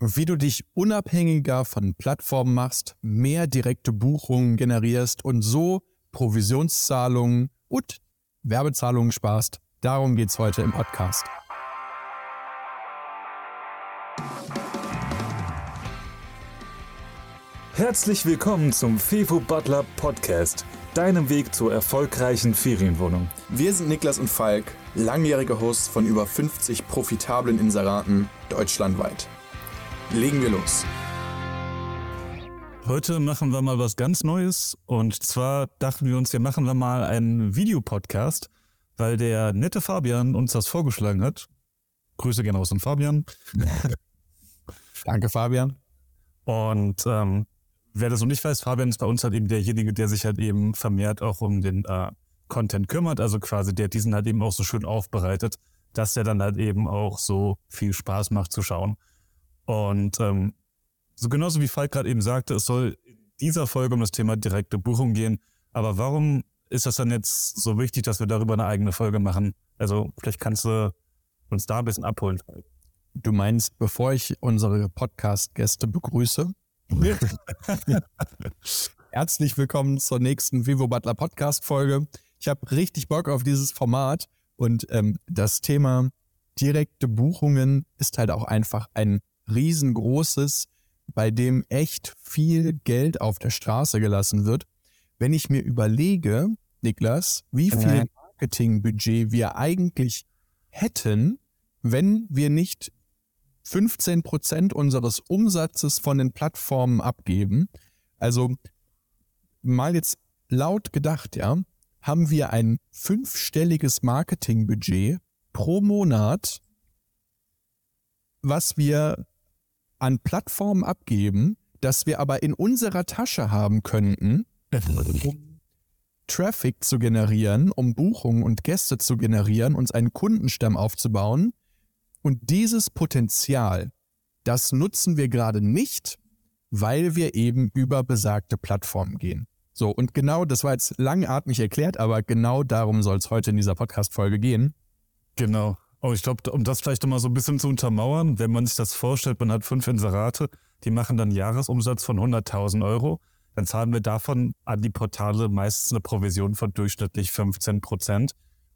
wie du dich unabhängiger von Plattformen machst, mehr direkte Buchungen generierst und so Provisionszahlungen und Werbezahlungen sparst. Darum geht es heute im Podcast. Herzlich willkommen zum Fevo Butler Podcast, deinem Weg zur erfolgreichen Ferienwohnung. Wir sind Niklas und Falk, langjährige Hosts von über 50 profitablen Inseraten deutschlandweit. Legen wir los. Heute machen wir mal was ganz Neues und zwar dachten wir uns, wir machen wir mal einen Videopodcast, weil der nette Fabian uns das vorgeschlagen hat. Grüße gerne aus an Fabian. Danke, Fabian. Und ähm, wer das noch nicht weiß, Fabian ist bei uns halt eben derjenige, der sich halt eben vermehrt auch um den äh, Content kümmert, also quasi der diesen halt eben auch so schön aufbereitet, dass der dann halt eben auch so viel Spaß macht zu schauen. Und ähm, so genauso wie Falk gerade eben sagte, es soll in dieser Folge um das Thema direkte Buchung gehen. Aber warum ist das dann jetzt so wichtig, dass wir darüber eine eigene Folge machen? Also vielleicht kannst du uns da ein bisschen abholen. Du meinst, bevor ich unsere Podcast-Gäste begrüße? Herzlich willkommen zur nächsten Vivo Butler Podcast-Folge. Ich habe richtig Bock auf dieses Format und ähm, das Thema direkte Buchungen ist halt auch einfach ein riesengroßes, bei dem echt viel Geld auf der Straße gelassen wird. Wenn ich mir überlege, Niklas, wie viel Marketingbudget wir eigentlich hätten, wenn wir nicht 15 Prozent unseres Umsatzes von den Plattformen abgeben. Also mal jetzt laut gedacht, ja, haben wir ein fünfstelliges Marketingbudget pro Monat, was wir an Plattformen abgeben, das wir aber in unserer Tasche haben könnten, um Traffic zu generieren, um Buchungen und Gäste zu generieren, uns einen Kundenstamm aufzubauen. Und dieses Potenzial, das nutzen wir gerade nicht, weil wir eben über besagte Plattformen gehen. So, und genau, das war jetzt langatmig erklärt, aber genau darum soll es heute in dieser Podcast-Folge gehen. Genau. Oh, ich glaube, um das vielleicht nochmal so ein bisschen zu untermauern, wenn man sich das vorstellt, man hat fünf Inserate, die machen dann Jahresumsatz von 100.000 Euro, dann zahlen wir davon an die Portale meistens eine Provision von durchschnittlich 15 Prozent.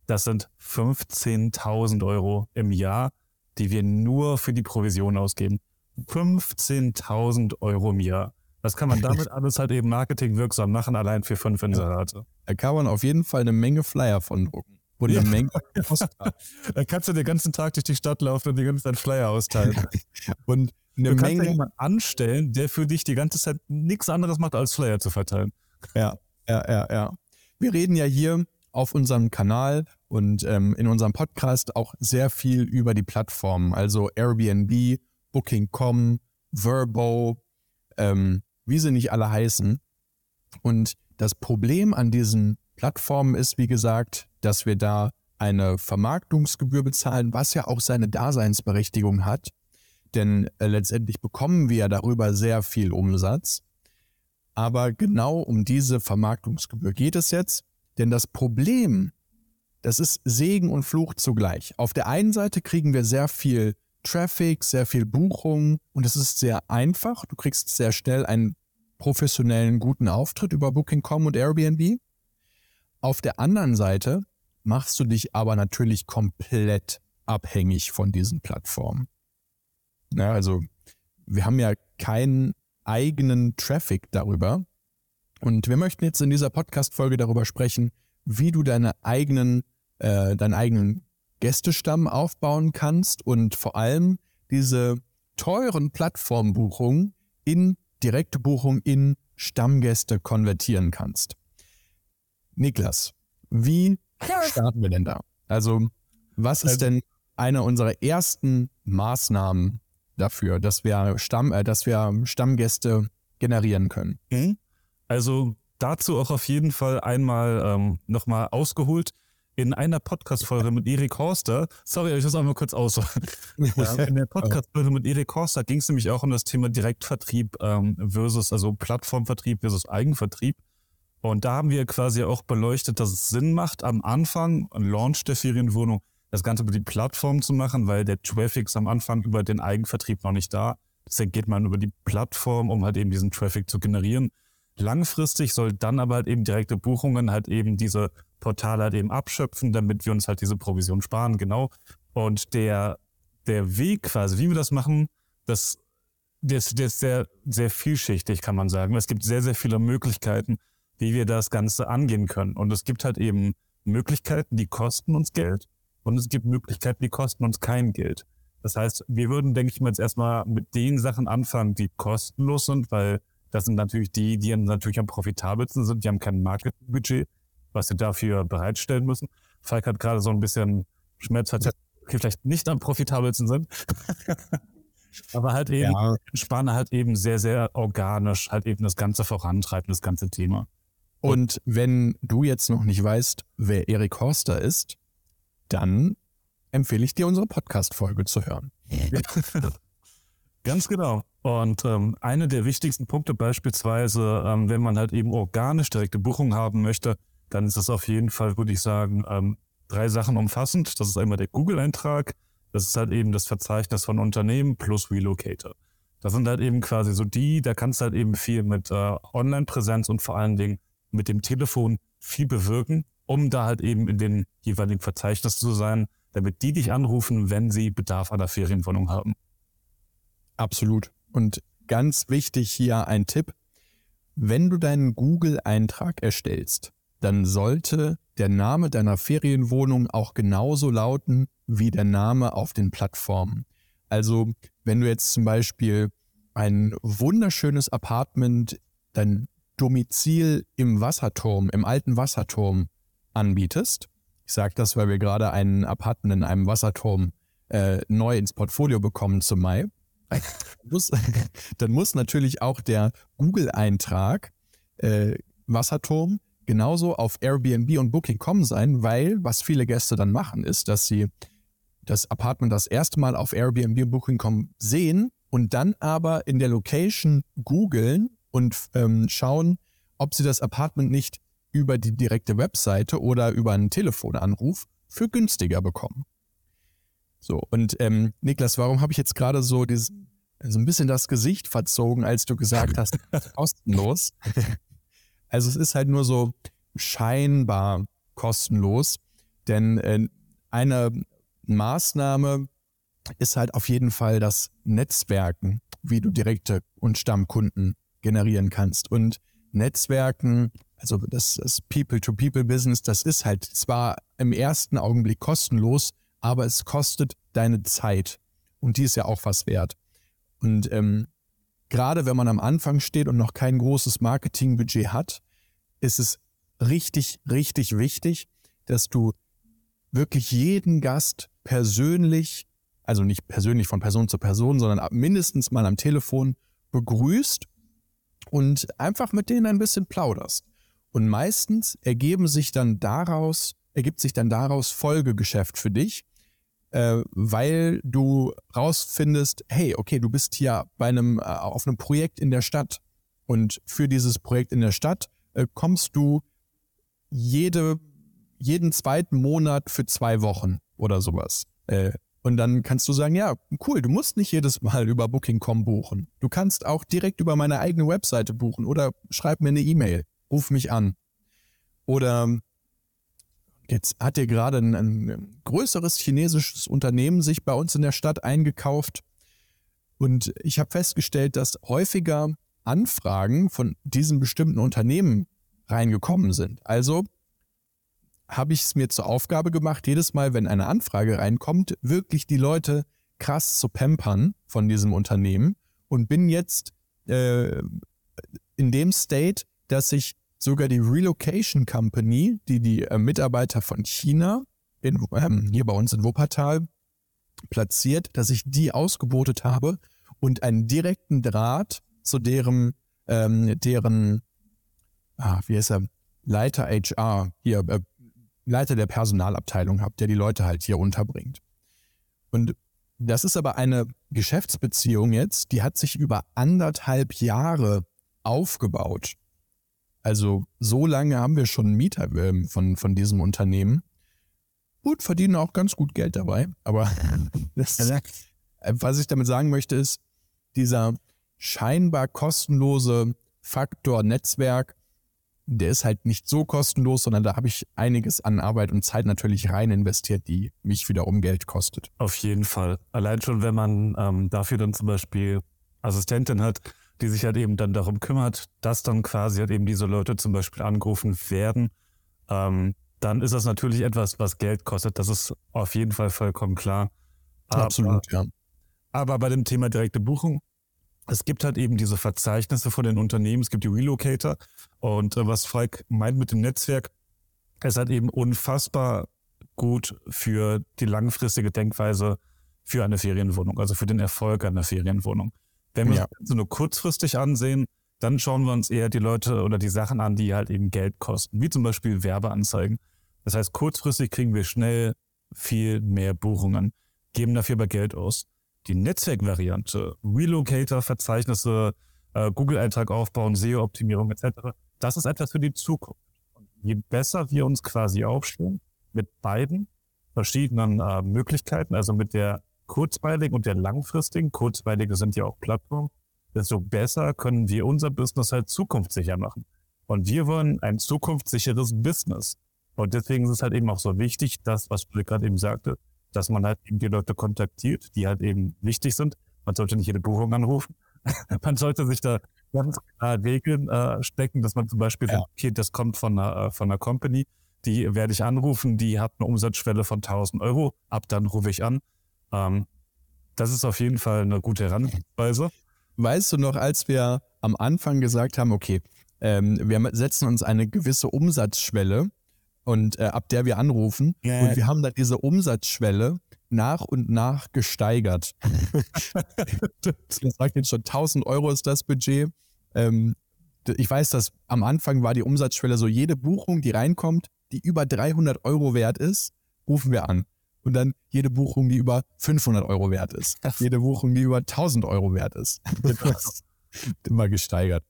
Das sind 15.000 Euro im Jahr, die wir nur für die Provision ausgeben. 15.000 Euro im Jahr. Was kann man damit alles halt eben marketingwirksam machen, allein für fünf Inserate? Da kann man auf jeden Fall eine Menge Flyer von drucken wo die ja. Menge Da kannst du den ganzen Tag durch die Stadt laufen und die ganze Zeit Flyer austeilen. und eine du kannst Menge jemanden anstellen, der für dich die ganze Zeit nichts anderes macht, als Flyer zu verteilen. Ja, ja, ja, ja. Wir reden ja hier auf unserem Kanal und ähm, in unserem Podcast auch sehr viel über die Plattformen, also Airbnb, Booking.com, Verbo, ähm, wie sie nicht alle heißen. Und das Problem an diesen Plattformen ist, wie gesagt, dass wir da eine Vermarktungsgebühr bezahlen, was ja auch seine Daseinsberechtigung hat. Denn äh, letztendlich bekommen wir darüber sehr viel Umsatz. Aber genau um diese Vermarktungsgebühr geht es jetzt. Denn das Problem, das ist Segen und Fluch zugleich. Auf der einen Seite kriegen wir sehr viel Traffic, sehr viel Buchung und es ist sehr einfach. Du kriegst sehr schnell einen professionellen, guten Auftritt über Booking.com und Airbnb. Auf der anderen Seite machst du dich aber natürlich komplett abhängig von diesen Plattformen. Ja, also wir haben ja keinen eigenen Traffic darüber. Und wir möchten jetzt in dieser Podcast-Folge darüber sprechen, wie du deine eigenen, äh, deinen eigenen Gästestamm aufbauen kannst und vor allem diese teuren Plattformbuchungen in direkte Buchungen in Stammgäste konvertieren kannst. Niklas, wie starten wir denn da? Also, was ist also denn eine unserer ersten Maßnahmen dafür, dass wir, Stamm, äh, dass wir Stammgäste generieren können? Mhm. Also dazu auch auf jeden Fall einmal ähm, nochmal ausgeholt. In einer Podcast-Folge mit Erik Horster, sorry, ich muss einmal kurz aus. in der Podcast-Folge mit Erik Horster ging es nämlich auch um das Thema Direktvertrieb ähm, versus, also Plattformvertrieb versus Eigenvertrieb. Und da haben wir quasi auch beleuchtet, dass es Sinn macht, am Anfang, am Launch der Ferienwohnung, das Ganze über die Plattform zu machen, weil der Traffic ist am Anfang über den Eigenvertrieb noch nicht da. Deswegen geht man über die Plattform, um halt eben diesen Traffic zu generieren. Langfristig soll dann aber halt eben direkte Buchungen halt eben diese Portale halt eben abschöpfen, damit wir uns halt diese Provision sparen, genau. Und der, der Weg quasi, wie wir das machen, das, der, ist, der ist sehr, sehr vielschichtig, kann man sagen. Es gibt sehr, sehr viele Möglichkeiten, wie wir das Ganze angehen können. Und es gibt halt eben Möglichkeiten, die kosten uns Geld. Und es gibt Möglichkeiten, die kosten uns kein Geld. Das heißt, wir würden, denke ich mal, jetzt erstmal mit den Sachen anfangen, die kostenlos sind, weil das sind natürlich die, die natürlich am profitabelsten sind. Die haben kein Marketingbudget, was sie dafür bereitstellen müssen. Falk hat gerade so ein bisschen Schmerz, okay, vielleicht nicht am profitabelsten sind. Aber halt eben, ja. Spahn halt eben sehr, sehr organisch halt eben das Ganze vorantreiben, das ganze Thema. Und wenn du jetzt noch nicht weißt, wer Erik Horster ist, dann empfehle ich dir unsere Podcast-Folge zu hören. Ganz genau. Und ähm, einer der wichtigsten Punkte beispielsweise, ähm, wenn man halt eben organisch direkte Buchungen haben möchte, dann ist es auf jeden Fall, würde ich sagen, ähm, drei Sachen umfassend. Das ist einmal der Google-Eintrag, das ist halt eben das Verzeichnis von Unternehmen plus Relocator. Das sind halt eben quasi so die, da kannst du halt eben viel mit äh, Online-Präsenz und vor allen Dingen mit dem Telefon viel bewirken, um da halt eben in den jeweiligen Verzeichnis zu sein, damit die dich anrufen, wenn sie Bedarf an der Ferienwohnung haben. Absolut. Und ganz wichtig hier ein Tipp. Wenn du deinen Google-Eintrag erstellst, dann sollte der Name deiner Ferienwohnung auch genauso lauten wie der Name auf den Plattformen. Also wenn du jetzt zum Beispiel ein wunderschönes Apartment, dein Domizil im Wasserturm, im alten Wasserturm anbietest. Ich sage das, weil wir gerade einen Apartment in einem Wasserturm äh, neu ins Portfolio bekommen zum Mai. muss, dann muss natürlich auch der Google-Eintrag äh, Wasserturm genauso auf Airbnb und Booking.com sein, weil was viele Gäste dann machen, ist, dass sie das Apartment das erste Mal auf Airbnb und Booking.com sehen und dann aber in der Location googeln und ähm, schauen, ob sie das Apartment nicht über die direkte Webseite oder über einen Telefonanruf für günstiger bekommen. So, und ähm, Niklas, warum habe ich jetzt gerade so dieses, so ein bisschen das Gesicht verzogen, als du gesagt hast, kostenlos? also es ist halt nur so scheinbar kostenlos, denn äh, eine Maßnahme ist halt auf jeden Fall das Netzwerken, wie du direkte und Stammkunden generieren kannst. Und Netzwerken, also das, das People-to-People-Business, das ist halt zwar im ersten Augenblick kostenlos, aber es kostet deine Zeit. Und die ist ja auch was wert. Und ähm, gerade wenn man am Anfang steht und noch kein großes Marketingbudget hat, ist es richtig, richtig wichtig, dass du wirklich jeden Gast persönlich, also nicht persönlich von Person zu Person, sondern mindestens mal am Telefon begrüßt und einfach mit denen ein bisschen plauderst. Und meistens ergeben sich dann daraus, ergibt sich dann daraus Folgegeschäft für dich, äh, weil du rausfindest, hey, okay, du bist hier bei einem, äh, auf einem Projekt in der Stadt und für dieses Projekt in der Stadt äh, kommst du jede, jeden zweiten Monat für zwei Wochen oder sowas. Und dann kannst du sagen, ja, cool, du musst nicht jedes Mal über Booking.com buchen. Du kannst auch direkt über meine eigene Webseite buchen oder schreib mir eine E-Mail, ruf mich an. Oder jetzt hat dir gerade ein, ein größeres chinesisches Unternehmen sich bei uns in der Stadt eingekauft. Und ich habe festgestellt, dass häufiger Anfragen von diesem bestimmten Unternehmen reingekommen sind. Also habe ich es mir zur Aufgabe gemacht, jedes Mal, wenn eine Anfrage reinkommt, wirklich die Leute krass zu pampern von diesem Unternehmen und bin jetzt äh, in dem State, dass ich sogar die Relocation Company, die die äh, Mitarbeiter von China in, ähm, hier bei uns in Wuppertal platziert, dass ich die ausgebotet habe und einen direkten Draht zu deren, ähm, deren, ah, wie heißt er, Leiter HR, hier, äh, Leiter der Personalabteilung habe, der die Leute halt hier unterbringt. Und das ist aber eine Geschäftsbeziehung jetzt, die hat sich über anderthalb Jahre aufgebaut. Also so lange haben wir schon Mieter äh, von, von diesem Unternehmen. Gut, verdienen auch ganz gut Geld dabei. Aber das, was ich damit sagen möchte ist, dieser scheinbar kostenlose Faktor Netzwerk, der ist halt nicht so kostenlos, sondern da habe ich einiges an Arbeit und Zeit natürlich rein investiert, die mich wiederum Geld kostet. Auf jeden Fall. Allein schon, wenn man ähm, dafür dann zum Beispiel Assistentin hat, die sich halt eben dann darum kümmert, dass dann quasi halt eben diese Leute zum Beispiel angerufen werden, ähm, dann ist das natürlich etwas, was Geld kostet. Das ist auf jeden Fall vollkommen klar. Aber, Absolut, ja. Aber bei dem Thema direkte Buchung, es gibt halt eben diese Verzeichnisse von den Unternehmen, es gibt die Relocator und äh, was Falk meint mit dem Netzwerk, es hat eben unfassbar gut für die langfristige Denkweise für eine Ferienwohnung, also für den Erfolg einer Ferienwohnung. Wenn wir ja. es nur kurzfristig ansehen, dann schauen wir uns eher die Leute oder die Sachen an, die halt eben Geld kosten, wie zum Beispiel Werbeanzeigen. Das heißt, kurzfristig kriegen wir schnell viel mehr Buchungen, geben dafür aber Geld aus. Die Netzwerkvariante, Relocator, Verzeichnisse, äh, Google-Eintrag aufbauen, SEO-Optimierung etc., das ist etwas für die Zukunft. Und je besser wir uns quasi aufstellen mit beiden verschiedenen äh, Möglichkeiten, also mit der kurzweiligen und der langfristigen, kurzweilige sind ja auch Plattformen, desto besser können wir unser Business halt zukunftssicher machen. Und wir wollen ein zukunftssicheres Business. Und deswegen ist es halt eben auch so wichtig, dass, was du gerade eben sagte, dass man halt eben die Leute kontaktiert, die halt eben wichtig sind. Man sollte nicht jede Buchung anrufen. man sollte sich da ganz klar Regeln äh, stecken, dass man zum Beispiel ja. sagt, okay, das kommt von einer, äh, von einer Company, die werde ich anrufen, die hat eine Umsatzschwelle von 1000 Euro, ab dann rufe ich an. Ähm, das ist auf jeden Fall eine gute Herangehensweise. Weißt du noch, als wir am Anfang gesagt haben, okay, ähm, wir setzen uns eine gewisse Umsatzschwelle und äh, ab der wir anrufen yeah. und wir haben dann diese Umsatzschwelle nach und nach gesteigert. das sagt jetzt schon 1000 Euro ist das Budget. Ähm, ich weiß, dass am Anfang war die Umsatzschwelle so, jede Buchung, die reinkommt, die über 300 Euro wert ist, rufen wir an und dann jede Buchung, die über 500 Euro wert ist. Jede Buchung, die über 1000 Euro wert ist. immer gesteigert.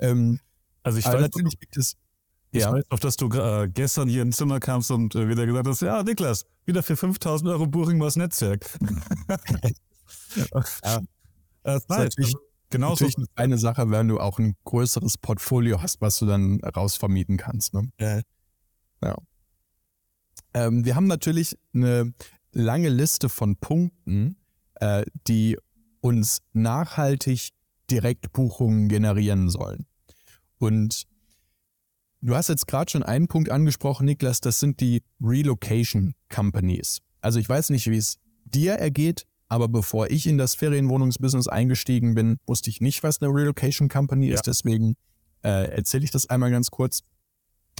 Ähm, also ich weiß, natürlich gibt es. Ich ja. weiß noch, dass du äh, gestern hier ins Zimmer kamst und äh, wieder gesagt hast, ja, Niklas, wieder für 5000 Euro Buchung was Netzwerk. ja. Das ist natürlich, genauso. natürlich eine Sache, wenn du auch ein größeres Portfolio hast, was du dann rausvermieten kannst. Ne? Ja. ja. Ähm, wir haben natürlich eine lange Liste von Punkten, äh, die uns nachhaltig Direktbuchungen generieren sollen. Und du hast jetzt gerade schon einen Punkt angesprochen, Niklas, das sind die Relocation Companies. Also ich weiß nicht, wie es dir ergeht, aber bevor ich in das Ferienwohnungsbusiness eingestiegen bin, wusste ich nicht, was eine Relocation Company ja. ist. Deswegen äh, erzähle ich das einmal ganz kurz.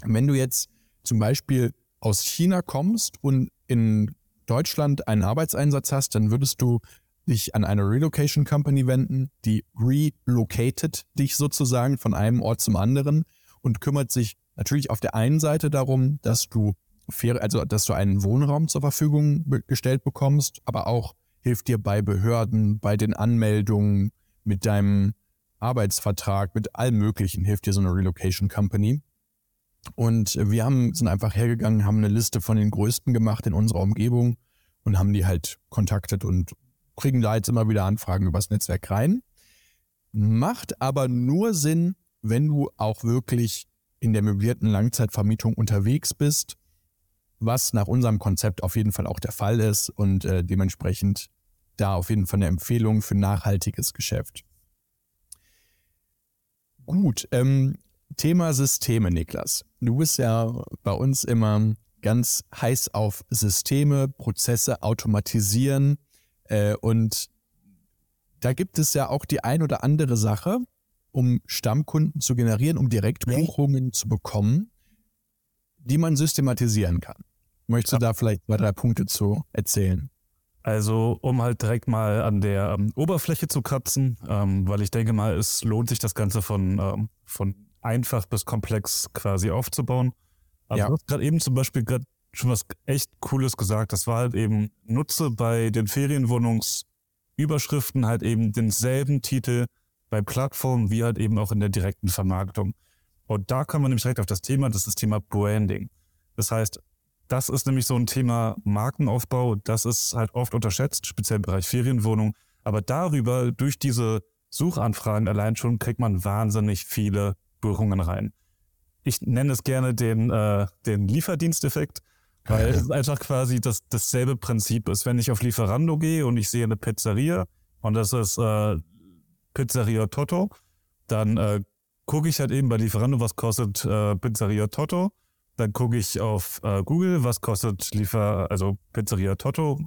Wenn du jetzt zum Beispiel aus China kommst und in Deutschland einen Arbeitseinsatz hast, dann würdest du dich an eine Relocation Company wenden, die relocated dich sozusagen von einem Ort zum anderen und kümmert sich natürlich auf der einen Seite darum, dass du fair, also dass du einen Wohnraum zur Verfügung gestellt bekommst, aber auch hilft dir bei Behörden, bei den Anmeldungen, mit deinem Arbeitsvertrag, mit allem Möglichen hilft dir so eine Relocation Company. Und wir haben, sind einfach hergegangen, haben eine Liste von den größten gemacht in unserer Umgebung und haben die halt kontaktet und kriegen da jetzt immer wieder Anfragen übers Netzwerk rein. Macht aber nur Sinn, wenn du auch wirklich in der möblierten Langzeitvermietung unterwegs bist, was nach unserem Konzept auf jeden Fall auch der Fall ist und äh, dementsprechend da auf jeden Fall eine Empfehlung für nachhaltiges Geschäft. Gut, ähm, Thema Systeme, Niklas. Du bist ja bei uns immer ganz heiß auf Systeme, Prozesse automatisieren äh, und da gibt es ja auch die ein oder andere Sache, um Stammkunden zu generieren, um Direktbuchungen zu bekommen, die man systematisieren kann. Möchtest du ja. da vielleicht zwei, drei Punkte zu erzählen? Also, um halt direkt mal an der ähm, Oberfläche zu kratzen, ähm, weil ich denke mal, es lohnt sich das Ganze von, ähm, von einfach bis komplex quasi aufzubauen. Also ja. du hast gerade eben zum Beispiel gerade schon was echt Cooles gesagt. Das war halt eben, nutze bei den Ferienwohnungsüberschriften halt eben denselben Titel bei Plattformen wie halt eben auch in der direkten Vermarktung. Und da kommen wir nämlich direkt auf das Thema, das ist das Thema Branding. Das heißt, das ist nämlich so ein Thema Markenaufbau, das ist halt oft unterschätzt, speziell im Bereich Ferienwohnung. Aber darüber, durch diese Suchanfragen allein schon kriegt man wahnsinnig viele Buchungen rein. Ich nenne es gerne den, äh, den Lieferdiensteffekt, weil es einfach quasi das, dasselbe Prinzip ist. Wenn ich auf Lieferando gehe und ich sehe eine Pizzeria und das ist äh, Pizzeria Toto, dann äh, gucke ich halt eben bei Lieferando, was kostet äh, Pizzeria Toto. Dann gucke ich auf äh, Google, was kostet Liefer, also Pizzeria Toto,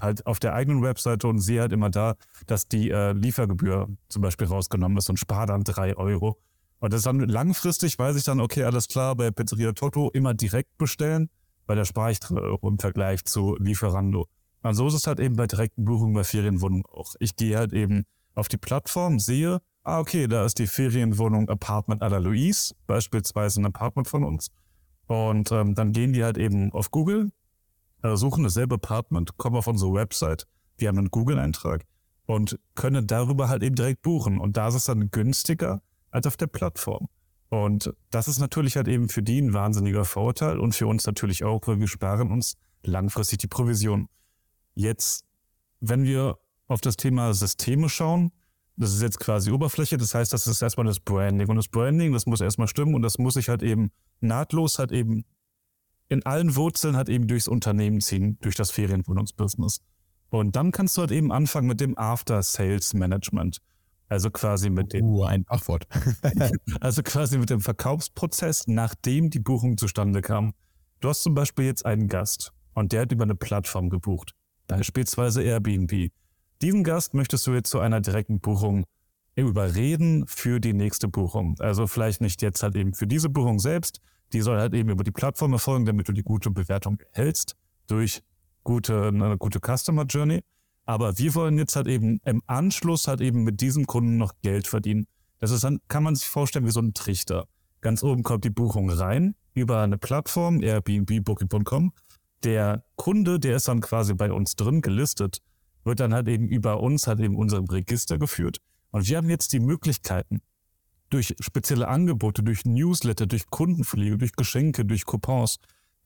halt auf der eigenen Webseite und sehe halt immer da, dass die äh, Liefergebühr zum Beispiel rausgenommen ist und spare dann drei Euro. Und das dann langfristig weiß ich dann, okay, alles klar, bei Pizzeria Toto immer direkt bestellen, weil da spare ich drei Euro im Vergleich zu Lieferando. Und so ist es halt eben bei direkten Buchungen bei Ferienwohnungen auch. Ich gehe halt eben auf die Plattform, sehe, ah, okay, da ist die Ferienwohnung Apartment à la Louise, beispielsweise ein Apartment von uns. Und ähm, dann gehen die halt eben auf Google, äh, suchen dasselbe Apartment, kommen auf unsere Website, wir haben einen Google-Eintrag und können darüber halt eben direkt buchen. Und da ist es dann günstiger als auf der Plattform. Und das ist natürlich halt eben für die ein wahnsinniger Vorteil und für uns natürlich auch, weil wir sparen uns langfristig die Provision. Jetzt, wenn wir auf das Thema Systeme schauen, das ist jetzt quasi Oberfläche, das heißt, das ist erstmal das Branding. Und das Branding, das muss erstmal stimmen und das muss sich halt eben nahtlos halt eben in allen Wurzeln halt eben durchs Unternehmen ziehen, durch das Ferienwohnungsbusiness. Und dann kannst du halt eben anfangen mit dem After-Sales-Management. Also quasi mit dem. Uh, ein Fachwort. also quasi mit dem Verkaufsprozess, nachdem die Buchung zustande kam. Du hast zum Beispiel jetzt einen Gast und der hat über eine Plattform gebucht, beispielsweise Airbnb. Diesen Gast möchtest du jetzt zu einer direkten Buchung überreden für die nächste Buchung. Also vielleicht nicht jetzt halt eben für diese Buchung selbst, die soll halt eben über die Plattform erfolgen, damit du die gute Bewertung erhältst durch gute, eine gute Customer Journey. Aber wir wollen jetzt halt eben im Anschluss halt eben mit diesem Kunden noch Geld verdienen. Das ist dann, kann man sich vorstellen wie so ein Trichter. Ganz oben kommt die Buchung rein über eine Plattform, Airbnb, Booking.com. Der Kunde, der ist dann quasi bei uns drin gelistet wird dann halt eben über uns halt eben unserem Register geführt. Und wir haben jetzt die Möglichkeiten, durch spezielle Angebote, durch Newsletter, durch Kundenpflege, durch Geschenke, durch Coupons,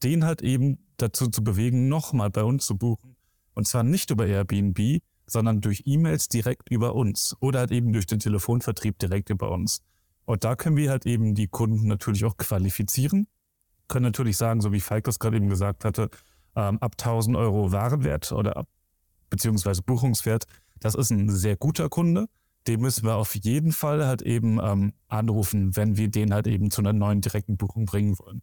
den halt eben dazu zu bewegen, nochmal bei uns zu buchen. Und zwar nicht über Airbnb, sondern durch E-Mails direkt über uns oder halt eben durch den Telefonvertrieb direkt über uns. Und da können wir halt eben die Kunden natürlich auch qualifizieren, können natürlich sagen, so wie Falk das gerade eben gesagt hatte, ähm, ab 1000 Euro Warenwert oder ab beziehungsweise Buchungswert, das ist ein sehr guter Kunde. Den müssen wir auf jeden Fall halt eben ähm, anrufen, wenn wir den halt eben zu einer neuen direkten Buchung bringen wollen.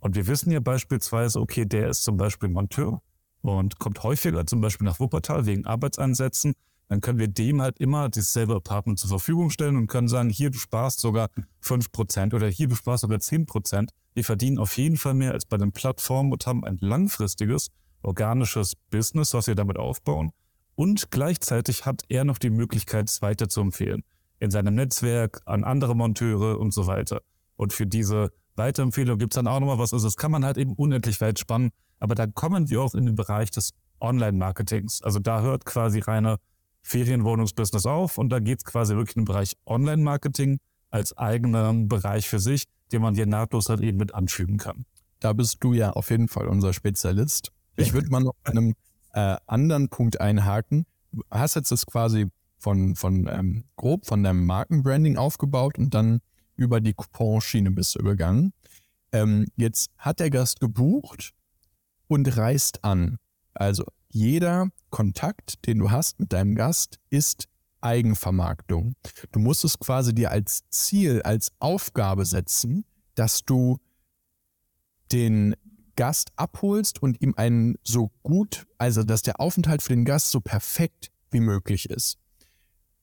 Und wir wissen ja beispielsweise, okay, der ist zum Beispiel Monteur und kommt häufiger zum Beispiel nach Wuppertal wegen Arbeitseinsätzen. Dann können wir dem halt immer dasselbe Apartment zur Verfügung stellen und können sagen, hier, du sparst sogar fünf Prozent oder hier, du sparst sogar zehn Prozent. Wir verdienen auf jeden Fall mehr als bei den Plattformen und haben ein langfristiges organisches Business, was wir damit aufbauen. Und gleichzeitig hat er noch die Möglichkeit, es weiter zu empfehlen. In seinem Netzwerk, an andere Monteure und so weiter. Und für diese Weiterempfehlung gibt es dann auch nochmal was. Also das kann man halt eben unendlich weit spannen. Aber dann kommen wir auch in den Bereich des Online-Marketings. Also da hört quasi reine Ferienwohnungsbusiness auf und da geht es quasi wirklich in den Bereich Online-Marketing als eigenen Bereich für sich, den man hier nahtlos halt eben mit anfügen kann. Da bist du ja auf jeden Fall unser Spezialist. Ich würde mal noch einem äh, anderen Punkt einhaken. Du hast jetzt das quasi von, von ähm, grob von deinem Markenbranding aufgebaut und dann über die Couponschiene bist du übergangen. Ähm, jetzt hat der Gast gebucht und reist an. Also jeder Kontakt, den du hast mit deinem Gast, ist Eigenvermarktung. Du musst es quasi dir als Ziel, als Aufgabe setzen, dass du den Gast abholst und ihm einen so gut, also dass der Aufenthalt für den Gast so perfekt wie möglich ist.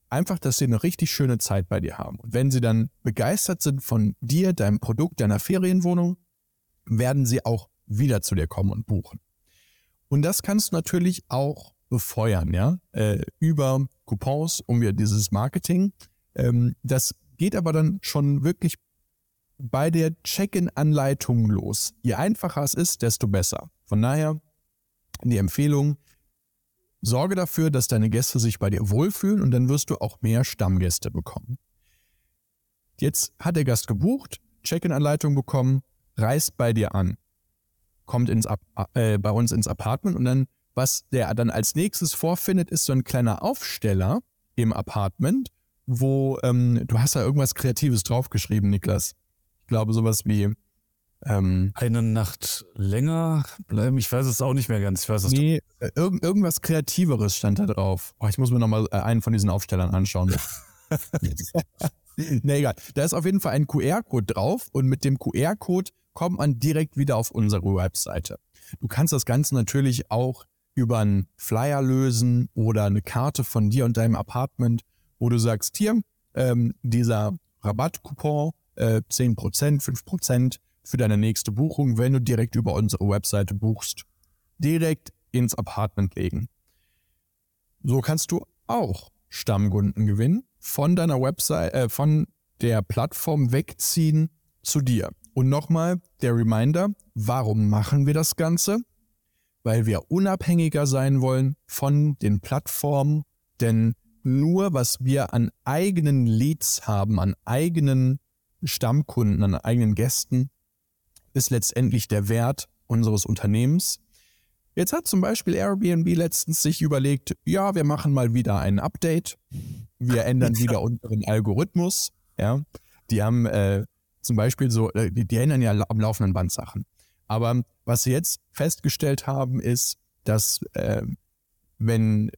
Einfach, dass sie eine richtig schöne Zeit bei dir haben. Und wenn sie dann begeistert sind von dir, deinem Produkt, deiner Ferienwohnung, werden sie auch wieder zu dir kommen und buchen. Und das kannst du natürlich auch befeuern, ja, äh, über Coupons, um wir dieses Marketing. Ähm, das geht aber dann schon wirklich bei der Check-in-Anleitung los. Je einfacher es ist, desto besser. Von daher die Empfehlung, sorge dafür, dass deine Gäste sich bei dir wohlfühlen und dann wirst du auch mehr Stammgäste bekommen. Jetzt hat der Gast gebucht, Check-in-Anleitung bekommen, reist bei dir an, kommt ins, äh, bei uns ins Apartment und dann, was der dann als nächstes vorfindet, ist so ein kleiner Aufsteller im Apartment, wo ähm, du hast da irgendwas Kreatives draufgeschrieben, Niklas. Ich glaube sowas wie ähm, eine Nacht länger bleiben. Ich weiß es auch nicht mehr ganz. Ich weiß nee, äh, irg irgendwas Kreativeres stand da drauf. Oh, ich muss mir nochmal äh, einen von diesen Aufstellern anschauen. nee, egal. Da ist auf jeden Fall ein QR-Code drauf und mit dem QR-Code kommt man direkt wieder auf unsere Webseite. Du kannst das Ganze natürlich auch über einen Flyer lösen oder eine Karte von dir und deinem Apartment, wo du sagst, hier, ähm, dieser Rabattcoupon, äh, 10%, 5% für deine nächste Buchung, wenn du direkt über unsere Webseite buchst, direkt ins Apartment legen. So kannst du auch Stammkunden gewinnen, von deiner Website, äh, von der Plattform wegziehen zu dir. Und nochmal der Reminder, warum machen wir das Ganze? Weil wir unabhängiger sein wollen von den Plattformen, denn nur was wir an eigenen Leads haben, an eigenen Stammkunden, an eigenen Gästen, ist letztendlich der Wert unseres Unternehmens. Jetzt hat zum Beispiel Airbnb letztens sich überlegt, ja, wir machen mal wieder ein Update. Wir ändern wieder unseren Algorithmus. Ja, die haben äh, zum Beispiel so, äh, die, die ändern ja am laufenden Band Sachen. Aber was sie jetzt festgestellt haben, ist, dass äh, wenn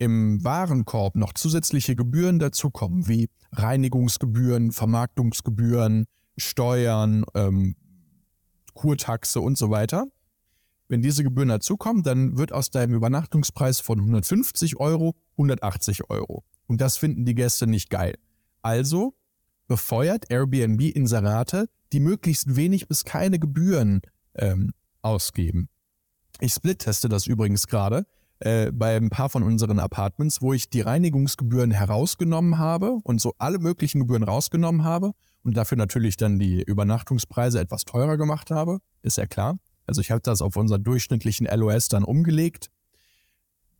im Warenkorb noch zusätzliche Gebühren dazukommen, wie Reinigungsgebühren, Vermarktungsgebühren, Steuern, ähm, Kurtaxe und so weiter. Wenn diese Gebühren dazukommen, dann wird aus deinem Übernachtungspreis von 150 Euro 180 Euro. Und das finden die Gäste nicht geil. Also befeuert Airbnb Inserate, die möglichst wenig bis keine Gebühren ähm, ausgeben. Ich split-teste das übrigens gerade äh, bei ein paar von unseren Apartments, wo ich die Reinigungsgebühren herausgenommen habe und so alle möglichen Gebühren rausgenommen habe und dafür natürlich dann die Übernachtungspreise etwas teurer gemacht habe, ist ja klar. Also ich habe das auf unseren durchschnittlichen LOS dann umgelegt.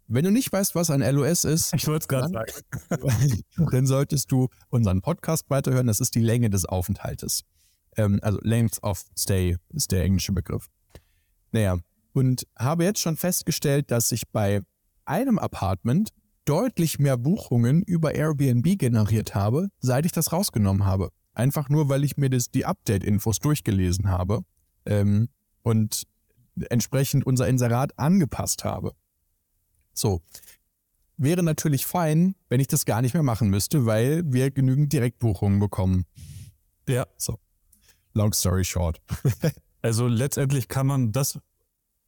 Wenn du nicht weißt, was ein LOS ist, ich wollte es gerade sagen, dann solltest du unseren Podcast weiterhören. Das ist die Länge des Aufenthaltes. Ähm, also Length of Stay ist der englische Begriff. Naja, und habe jetzt schon festgestellt, dass ich bei einem Apartment deutlich mehr Buchungen über Airbnb generiert habe, seit ich das rausgenommen habe. Einfach nur, weil ich mir das, die Update-Infos durchgelesen habe ähm, und entsprechend unser Inserat angepasst habe. So. Wäre natürlich fein, wenn ich das gar nicht mehr machen müsste, weil wir genügend Direktbuchungen bekommen. Ja. So. Long story short. also letztendlich kann man das,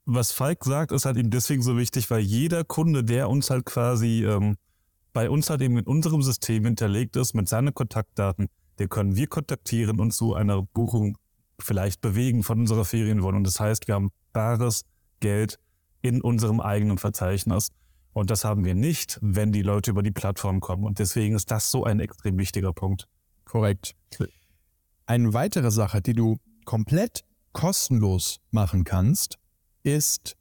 was Falk sagt, ist halt eben deswegen so wichtig, weil jeder Kunde, der uns halt quasi ähm, bei uns halt eben in unserem System hinterlegt ist, mit seinen Kontaktdaten, den können wir kontaktieren und zu einer Buchung vielleicht bewegen von unserer Ferienwohnung. Das heißt, wir haben bares Geld in unserem eigenen Verzeichnis. Und das haben wir nicht, wenn die Leute über die Plattform kommen. Und deswegen ist das so ein extrem wichtiger Punkt. Korrekt. Eine weitere Sache, die du komplett kostenlos machen kannst, ist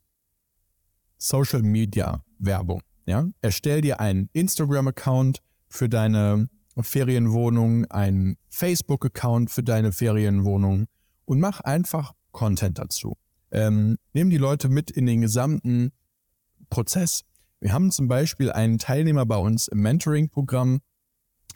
Social Media Werbung. Ja? Erstell dir einen Instagram-Account für deine Ferienwohnung, einen Facebook-Account für deine Ferienwohnung und mach einfach Content dazu. Ähm, nimm die Leute mit in den gesamten Prozess. Wir haben zum Beispiel einen Teilnehmer bei uns im Mentoring-Programm,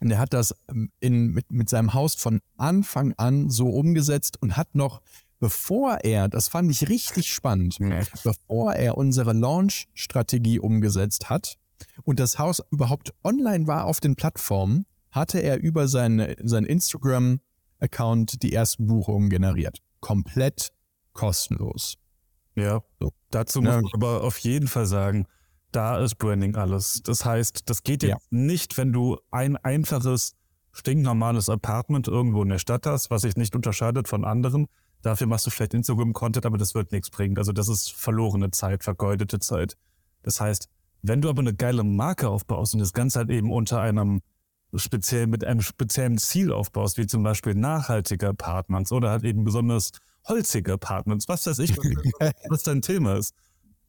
der hat das ähm, in, mit, mit seinem Haus von Anfang an so umgesetzt und hat noch, bevor er, das fand ich richtig spannend, bevor er unsere Launch-Strategie umgesetzt hat und das Haus überhaupt online war auf den Plattformen, hatte er über seinen sein Instagram-Account die ersten Buchungen generiert. Komplett kostenlos. Ja, so. dazu muss ja. man aber auf jeden Fall sagen, da ist Branding alles. Das heißt, das geht jetzt ja. nicht, wenn du ein einfaches, stinknormales Apartment irgendwo in der Stadt hast, was sich nicht unterscheidet von anderen. Dafür machst du vielleicht Instagram-Content, aber das wird nichts bringen. Also das ist verlorene Zeit, vergeudete Zeit. Das heißt, wenn du aber eine geile Marke aufbaust und das Ganze halt eben unter einem speziell mit einem speziellen Ziel aufbaust, wie zum Beispiel nachhaltige Apartments oder halt eben besonders holzige Apartments, was weiß ich, was dein Thema ist.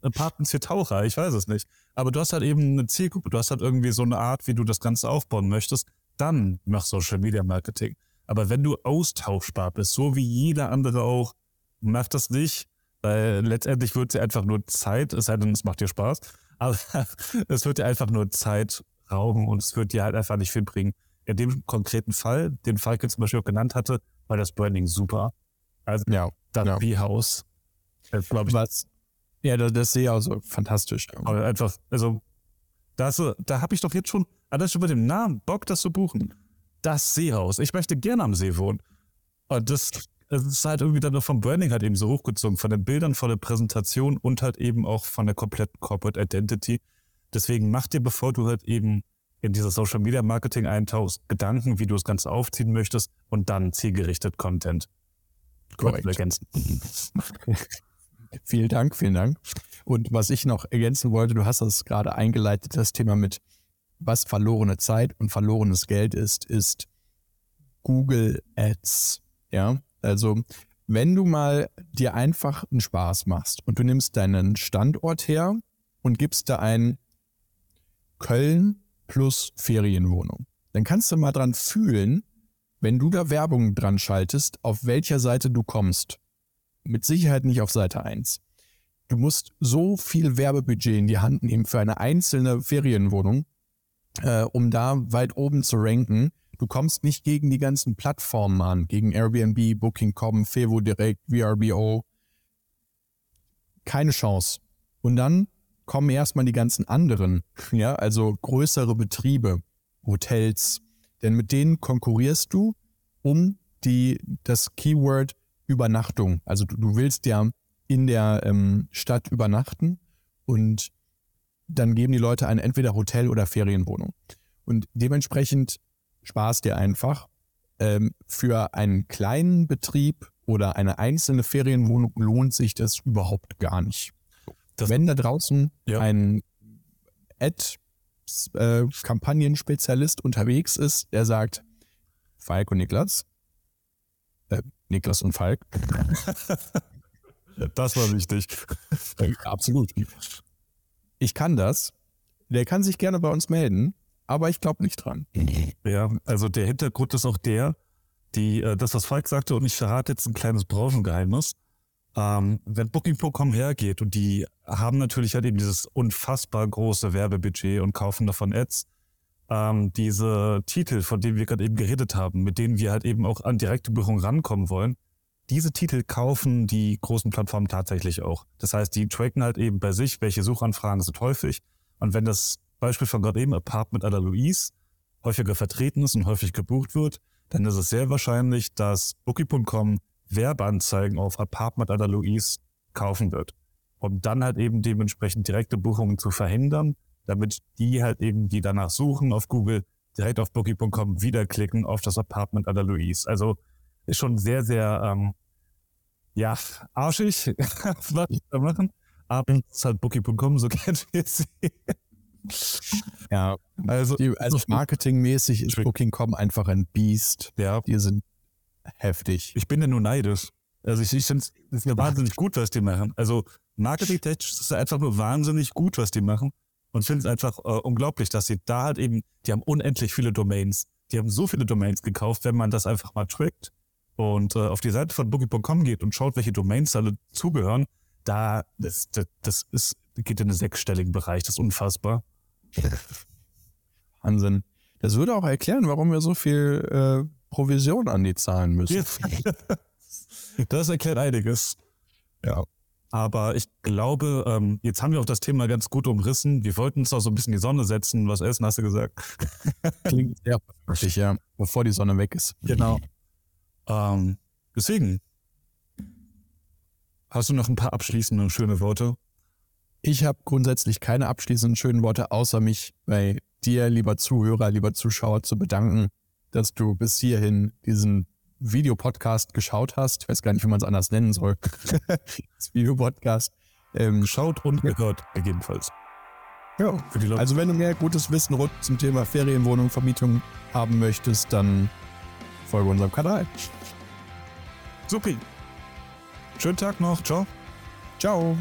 Apartments für Taucher, ich weiß es nicht. Aber du hast halt eben eine Zielgruppe, du hast halt irgendwie so eine Art, wie du das Ganze aufbauen möchtest, dann mach Social Media Marketing. Aber wenn du austauschbar bist, so wie jeder andere auch, mach das nicht, weil letztendlich wird sie einfach nur Zeit, es sei denn, es macht dir Spaß, aber es wird dir einfach nur Zeit rauben und es wird dir halt einfach nicht viel bringen. In dem konkreten Fall, den Falke zum Beispiel auch genannt hatte, war das Branding super. Also Ja, das ja. B-Haus, glaube ich, was? Ja, das, das sehe ich auch so fantastisch. aber einfach, also das, da habe ich doch jetzt schon, alles schon mit dem Namen Bock, das zu buchen. Das Seehaus. Ich möchte gerne am See wohnen. Und das, das ist halt irgendwie dann noch vom Branding halt eben so hochgezogen, von den Bildern, von der Präsentation und halt eben auch von der kompletten Corporate Identity. Deswegen mach dir, bevor du halt eben in dieser Social Media Marketing eintauchst, Gedanken, wie du das Ganze aufziehen möchtest und dann zielgerichtet Content. Korrekt. Ergänzen. Vielen Dank, vielen Dank. Und was ich noch ergänzen wollte, du hast das gerade eingeleitet, das Thema mit was verlorene Zeit und verlorenes Geld ist, ist Google Ads. Ja, also wenn du mal dir einfach einen Spaß machst und du nimmst deinen Standort her und gibst da ein Köln plus Ferienwohnung, dann kannst du mal dran fühlen, wenn du da Werbung dran schaltest, auf welcher Seite du kommst. Mit Sicherheit nicht auf Seite 1. Du musst so viel Werbebudget in die Hand nehmen für eine einzelne Ferienwohnung, äh, um da weit oben zu ranken. Du kommst nicht gegen die ganzen Plattformen an, gegen Airbnb, Booking.com, Fevo Direct, VRBO. Keine Chance. Und dann kommen erstmal die ganzen anderen, ja, also größere Betriebe, Hotels, denn mit denen konkurrierst du um die, das Keyword Übernachtung. Also du, du willst ja in der ähm, Stadt übernachten und dann geben die Leute ein entweder Hotel oder Ferienwohnung. Und dementsprechend sparst dir einfach. Ähm, für einen kleinen Betrieb oder eine einzelne Ferienwohnung lohnt sich das überhaupt gar nicht. Das- Wenn da draußen Ja. ein Ad-Kampagnenspezialist unterwegs ist, der sagt, Falk und Niklas, äh, Niklas und Falk, Das war wichtig. Äh, absolut. Ich kann das. Der kann sich gerne bei uns melden, aber ich glaube nicht dran. Ja, also der Hintergrund ist auch der, die, äh, das, was Falk sagte, und ich verrate jetzt ein kleines Branchengeheimnis. Ähm, wenn Booking.com hergeht und die haben natürlich halt eben dieses unfassbar große Werbebudget und kaufen davon Ads, ähm, diese Titel, von denen wir gerade eben geredet haben, mit denen wir halt eben auch an direkte Buchung rankommen wollen, diese Titel kaufen die großen Plattformen tatsächlich auch. Das heißt, die tracken halt eben bei sich, welche Suchanfragen sind häufig. Und wenn das Beispiel von gerade eben Apartment à la Louise häufiger vertreten ist und häufig gebucht wird, dann ist es sehr wahrscheinlich, dass Booking.com Werbeanzeigen auf Apartment à la Louise kaufen wird. Um dann halt eben dementsprechend direkte Buchungen zu verhindern, damit die halt eben, die danach suchen auf Google, direkt auf Booking.com wiederklicken auf das Apartment à la Louise. Also ist schon sehr, sehr, ähm, ja, arschig, was die da machen. Aber es ist halt Booking.com, so kennt wir sie. Ja, Also, die, also marketingmäßig ist Booking.com einfach ein Biest. ja, Die sind heftig. Ich bin ja nur neidisch. Also ich, ich finde es ja wahnsinnig gut, was die machen. Also marketingtechnisch ist es einfach nur wahnsinnig gut, was die machen. Und finde es einfach äh, unglaublich, dass sie da halt eben, die haben unendlich viele Domains. Die haben so viele Domains gekauft, wenn man das einfach mal trackt und äh, auf die Seite von Booking.com geht und schaut, welche Domains da alle zugehören, da, das, das, das ist, geht in den sechsstelligen Bereich, das ist unfassbar. Wahnsinn. Das würde auch erklären, warum wir so viel äh, Provision an die zahlen müssen. Das erklärt einiges. Ja. Aber ich glaube, ähm, jetzt haben wir auch das Thema ganz gut umrissen. Wir wollten uns auch so ein bisschen in die Sonne setzen. Was essen, hast du gesagt? Klingt sehr vernünftig, ja. Bevor die Sonne weg ist. Genau. Ähm, deswegen. Hast du noch ein paar abschließende schöne Worte? Ich habe grundsätzlich keine abschließenden schönen Worte, außer mich bei dir, lieber Zuhörer, lieber Zuschauer, zu bedanken, dass du bis hierhin diesen Videopodcast geschaut hast. Ich weiß gar nicht, wie man es anders nennen soll. das Videopodcast. Ähm, Geschaut und gehört, gegebenenfalls. ja. Für die Leute. Also wenn du mehr gutes Wissen rund zum Thema Ferienwohnung, Vermietung haben möchtest, dann folge unserem Kanal. Supi. Schönen Tag noch. Ciao. Ciao.